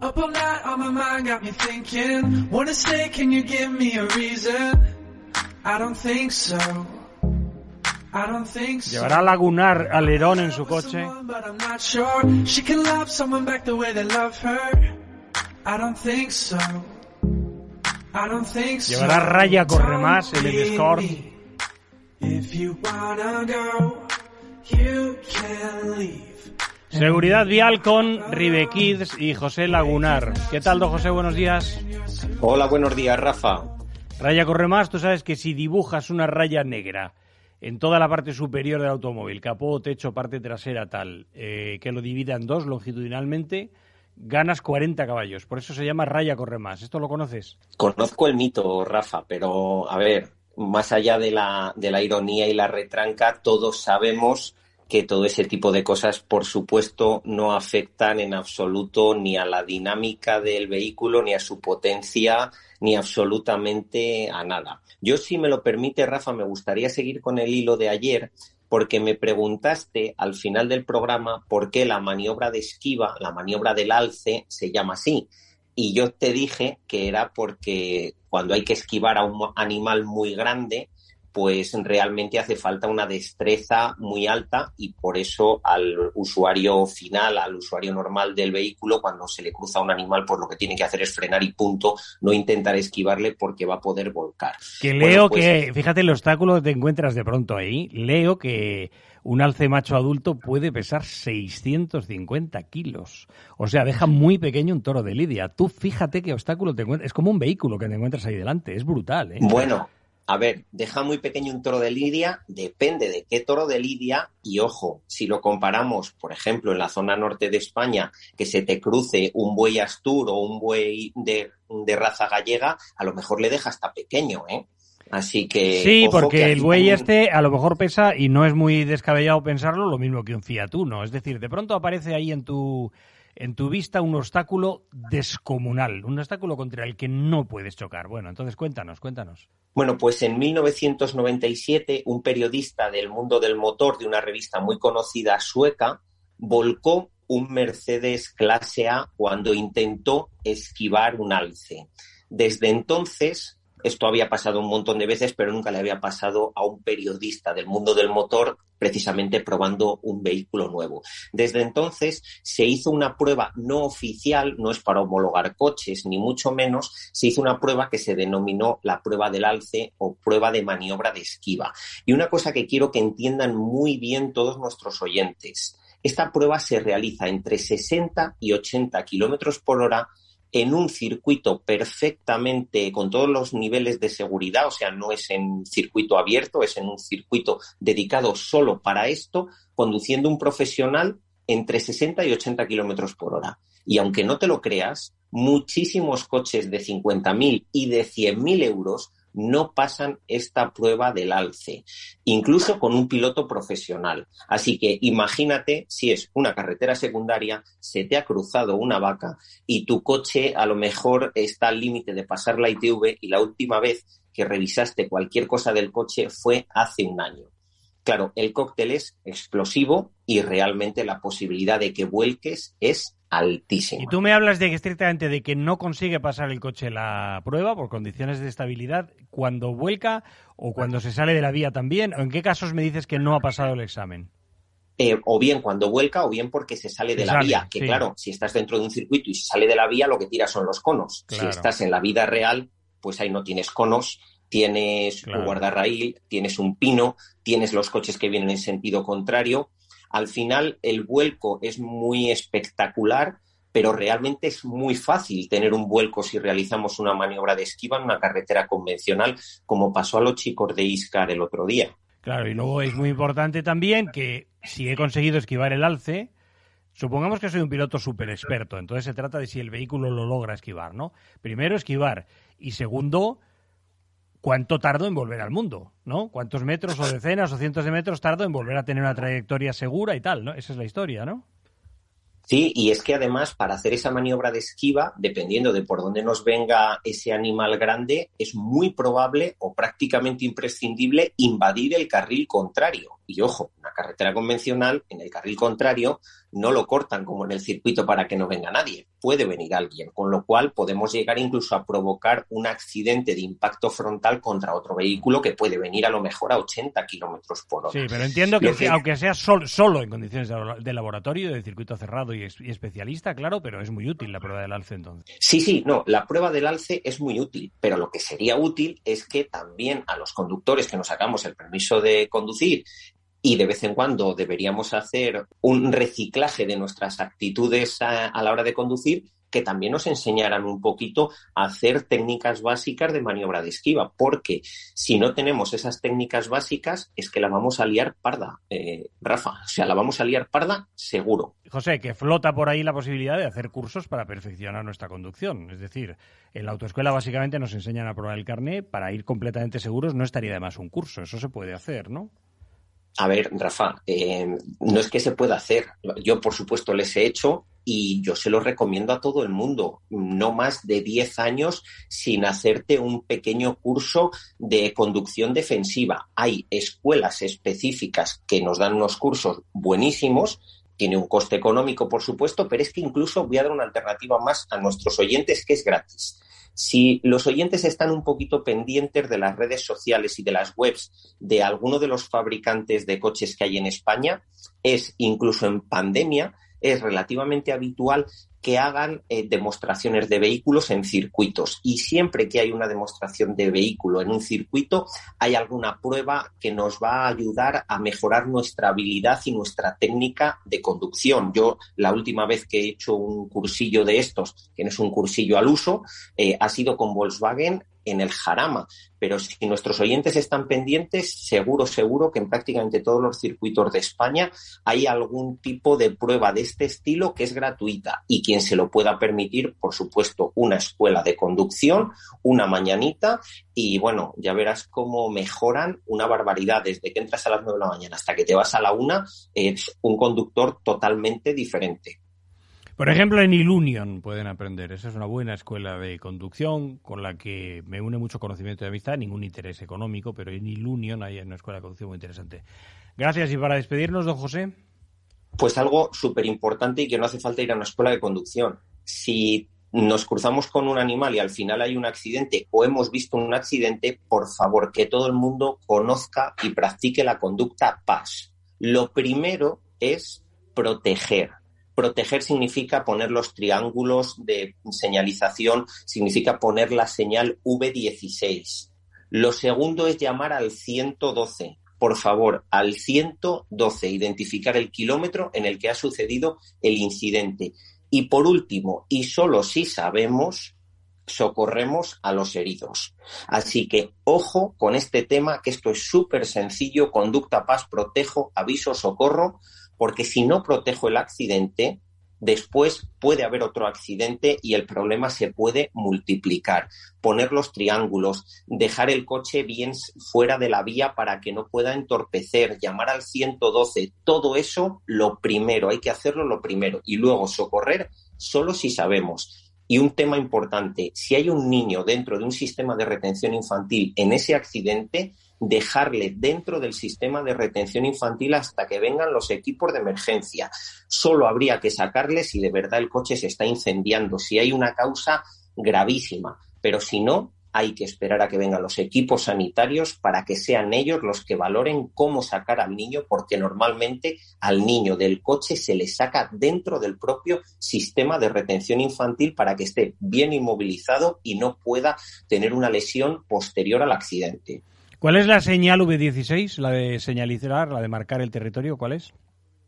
Up all night on my mind got me thinking. Wanna stay, can you give me a reason? I don't think so. I don't think so. Llevará Lagunar alerón en su coche. But I'm not sure she can love someone back the way they love her. I don't think so. I don't think so. Llevará raya corre más en el Escort. If you wanna go, you can leave. Seguridad vial con Ribe Kids y José Lagunar. ¿Qué tal, don José? Buenos días. Hola, buenos días, Rafa. Raya corre más, tú sabes que si dibujas una raya negra en toda la parte superior del automóvil, capó, techo, parte trasera, tal, eh, que lo divida en dos longitudinalmente, ganas 40 caballos. Por eso se llama raya corre más. ¿Esto lo conoces? Conozco el mito, Rafa, pero a ver, más allá de la, de la ironía y la retranca, todos sabemos que todo ese tipo de cosas, por supuesto, no afectan en absoluto ni a la dinámica del vehículo, ni a su potencia, ni absolutamente a nada. Yo, si me lo permite, Rafa, me gustaría seguir con el hilo de ayer, porque me preguntaste al final del programa por qué la maniobra de esquiva, la maniobra del alce, se llama así. Y yo te dije que era porque cuando hay que esquivar a un animal muy grande, pues realmente hace falta una destreza muy alta y por eso al usuario final, al usuario normal del vehículo, cuando se le cruza un animal, pues lo que tiene que hacer es frenar y punto, no intentar esquivarle porque va a poder volcar. Que leo pues que, fíjate el obstáculo que te encuentras de pronto ahí, leo que un alce macho adulto puede pesar 650 kilos. O sea, deja muy pequeño un toro de lidia. Tú fíjate qué obstáculo te encuentras. Es como un vehículo que te encuentras ahí delante. Es brutal, ¿eh? Bueno, a ver, deja muy pequeño un toro de lidia, depende de qué toro de lidia y ojo, si lo comparamos, por ejemplo, en la zona norte de España, que se te cruce un buey astur o un buey de, de raza gallega, a lo mejor le deja hasta pequeño, ¿eh? Así que. Sí, porque el buey este a lo mejor pesa, y no es muy descabellado pensarlo, lo mismo que un Fiat Uno. Es decir, de pronto aparece ahí en tu, en tu vista un obstáculo descomunal, un obstáculo contra el que no puedes chocar. Bueno, entonces cuéntanos, cuéntanos. Bueno, pues en 1997 un periodista del mundo del motor de una revista muy conocida sueca volcó un Mercedes clase A cuando intentó esquivar un alce. Desde entonces esto había pasado un montón de veces, pero nunca le había pasado a un periodista del mundo del motor precisamente probando un vehículo nuevo. Desde entonces se hizo una prueba no oficial, no es para homologar coches, ni mucho menos, se hizo una prueba que se denominó la prueba del alce o prueba de maniobra de esquiva. Y una cosa que quiero que entiendan muy bien todos nuestros oyentes. Esta prueba se realiza entre 60 y 80 kilómetros por hora en un circuito perfectamente con todos los niveles de seguridad, o sea, no es en circuito abierto, es en un circuito dedicado solo para esto, conduciendo un profesional entre 60 y 80 kilómetros por hora. Y aunque no te lo creas, muchísimos coches de 50.000 y de 100.000 euros no pasan esta prueba del alce, incluso con un piloto profesional. Así que imagínate si es una carretera secundaria, se te ha cruzado una vaca y tu coche a lo mejor está al límite de pasar la ITV y la última vez que revisaste cualquier cosa del coche fue hace un año. Claro, el cóctel es explosivo y realmente la posibilidad de que vuelques es altísima. Y tú me hablas de que estrictamente de que no consigue pasar el coche la prueba por condiciones de estabilidad cuando vuelca o cuando se sale de la vía también, o en qué casos me dices que no ha pasado el examen. Eh, o bien cuando vuelca o bien porque se sale de la vía. Que claro, si estás dentro de un circuito y se sale de la vía, lo que tira son los conos. Si estás en la vida real, pues ahí no tienes conos, tienes un guardarraíl, tienes un pino, tienes los coches que vienen en sentido contrario. Al final, el vuelco es muy espectacular, pero realmente es muy fácil tener un vuelco si realizamos una maniobra de esquiva en una carretera convencional, como pasó a los chicos de Iscar el otro día. Claro, y luego es muy importante también que si he conseguido esquivar el alce, Supongamos que soy un piloto súper experto, entonces se trata de si el vehículo lo logra esquivar, ¿no? Primero, esquivar. Y segundo, cuánto tardo en volver al mundo, ¿no? ¿Cuántos metros o decenas o cientos de metros tardo en volver a tener una trayectoria segura y tal, ¿no? Esa es la historia, ¿no? Sí, y es que además para hacer esa maniobra de esquiva, dependiendo de por dónde nos venga ese animal grande, es muy probable o prácticamente imprescindible invadir el carril contrario. Y ojo, una carretera convencional, en el carril contrario, no lo cortan como en el circuito para que no venga nadie. Puede venir alguien, con lo cual podemos llegar incluso a provocar un accidente de impacto frontal contra otro vehículo que puede venir a lo mejor a 80 kilómetros por hora. Sí, pero entiendo que, aunque sea solo en condiciones de, laboratorio, de circuito cerrado y, y, especialista, claro, pero es muy útil la prueba del alce entonces. Sí, sí, no, la prueba del alce es muy útil, pero lo que sería útil es que también a los conductores que nos sacamos el permiso de conducir y de vez en cuando deberíamos hacer un reciclaje de nuestras actitudes a, la hora de conducir que también nos enseñaran un poquito a hacer técnicas básicas de maniobra de esquiva, porque si no tenemos esas técnicas básicas es que la vamos a liar parda, eh, Rafa, o sea, la vamos a liar parda seguro. José, que flota por ahí la posibilidad de hacer cursos para perfeccionar nuestra conducción, es decir, en la autoescuela básicamente nos enseñan a probar el carné, para ir completamente seguros no estaría de más un curso, eso se puede hacer, ¿no? A ver, Rafa, eh, no es que se pueda hacer. Yo, por supuesto, les he hecho y yo se lo recomiendo a todo el mundo. No más de 10 años sin hacerte un pequeño curso de conducción defensiva. Hay escuelas específicas que nos dan unos cursos buenísimos. Tiene un coste económico, por supuesto, pero es que incluso voy a dar una alternativa más a nuestros oyentes que es gratis. Si los oyentes están un poquito pendientes de las redes sociales y de las webs de alguno de los fabricantes de coches que hay en España, es incluso en pandemia, es relativamente habitual que hagan eh, demostraciones de vehículos en circuitos. Y siempre que hay una demostración de vehículo en un circuito, hay alguna prueba que nos va a ayudar a mejorar nuestra habilidad y nuestra técnica de conducción. Yo la última vez que he hecho un cursillo de estos, que no es un cursillo al uso, eh, ha sido con Volkswagen en el Jarama. Pero si nuestros oyentes están pendientes, seguro, seguro que en prácticamente todos los circuitos de España hay algún tipo de prueba de este estilo que es gratuita y quien se lo pueda permitir, por supuesto, una escuela de conducción, una mañanita y bueno, ya verás cómo mejoran una barbaridad. Desde que entras a las nueve de la mañana hasta que te vas a la una, es un conductor totalmente diferente. Por ejemplo, en Ilunion pueden aprender. Esa es una buena escuela de conducción con la que me une mucho conocimiento de amistad, ningún interés económico, pero en Ilunion hay una escuela de conducción muy interesante. Gracias. Y para despedirnos, don José. Pues algo súper importante y que no hace falta ir a una escuela de conducción. Si nos cruzamos con un animal y al final hay un accidente o hemos visto un accidente, por favor, que todo el mundo conozca y practique la conducta PAS. Lo primero es proteger Proteger significa poner los triángulos de señalización, significa poner la señal V16. Lo segundo es llamar al 112. Por favor, al 112, identificar el kilómetro en el que ha sucedido el incidente. Y por último, y solo si sabemos, socorremos a los heridos. Así que ojo con este tema, que esto es súper sencillo, conducta paz, protejo, aviso, socorro, porque si no protejo el accidente, después puede haber otro accidente y el problema se puede multiplicar. Poner los triángulos, dejar el coche bien fuera de la vía para que no pueda entorpecer, llamar al 112, todo eso lo primero, hay que hacerlo lo primero y luego socorrer solo si sabemos. Y un tema importante, si hay un niño dentro de un sistema de retención infantil en ese accidente, dejarle dentro del sistema de retención infantil hasta que vengan los equipos de emergencia. Solo habría que sacarle si de verdad el coche se está incendiando, si hay una causa gravísima. Pero si no, hay que esperar a que vengan los equipos sanitarios para que sean ellos los que valoren cómo sacar al niño, porque normalmente al niño del coche se le saca dentro del propio sistema de retención infantil para que esté bien inmovilizado y no pueda tener una lesión posterior al accidente. ¿Cuál es la señal V16, la de señalizar, la de marcar el territorio? ¿Cuál es?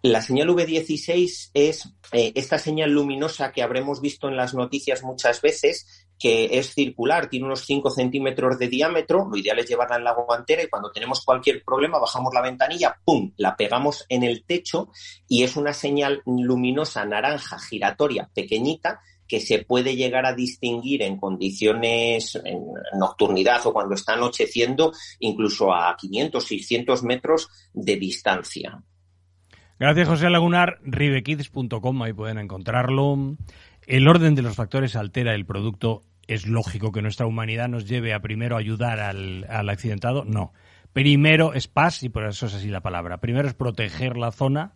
La señal V16 es eh, esta señal luminosa que habremos visto en las noticias muchas veces, que es circular, tiene unos 5 centímetros de diámetro, lo ideal es llevarla en la guantera y cuando tenemos cualquier problema bajamos la ventanilla, ¡pum!, la pegamos en el techo y es una señal luminosa naranja giratoria pequeñita que se puede llegar a distinguir en condiciones en nocturnidad o cuando está anocheciendo incluso a 500, 600 metros de distancia. Gracias, José Lagunar. Ribekids.com, ahí pueden encontrarlo. El orden de los factores altera el producto. ¿Es lógico que nuestra humanidad nos lleve a primero ayudar al, al accidentado? No. Primero es paz, y por eso es así la palabra. Primero es proteger la zona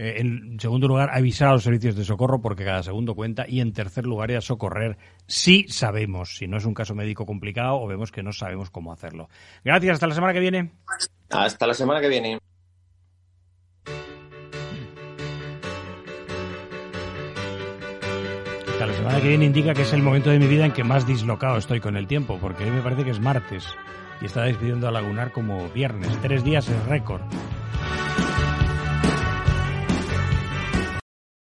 eh, en segundo lugar, avisar a los servicios de socorro porque cada segundo cuenta. Y en tercer lugar, a socorrer si sabemos, si no es un caso médico complicado o vemos que no sabemos cómo hacerlo. Gracias, hasta la semana que viene. Hasta la semana que viene. Hasta la semana que viene indica que es el momento de mi vida en que más dislocado estoy con el tiempo, porque hoy me parece que es martes y está despidiendo a Lagunar como viernes. Tres días es récord.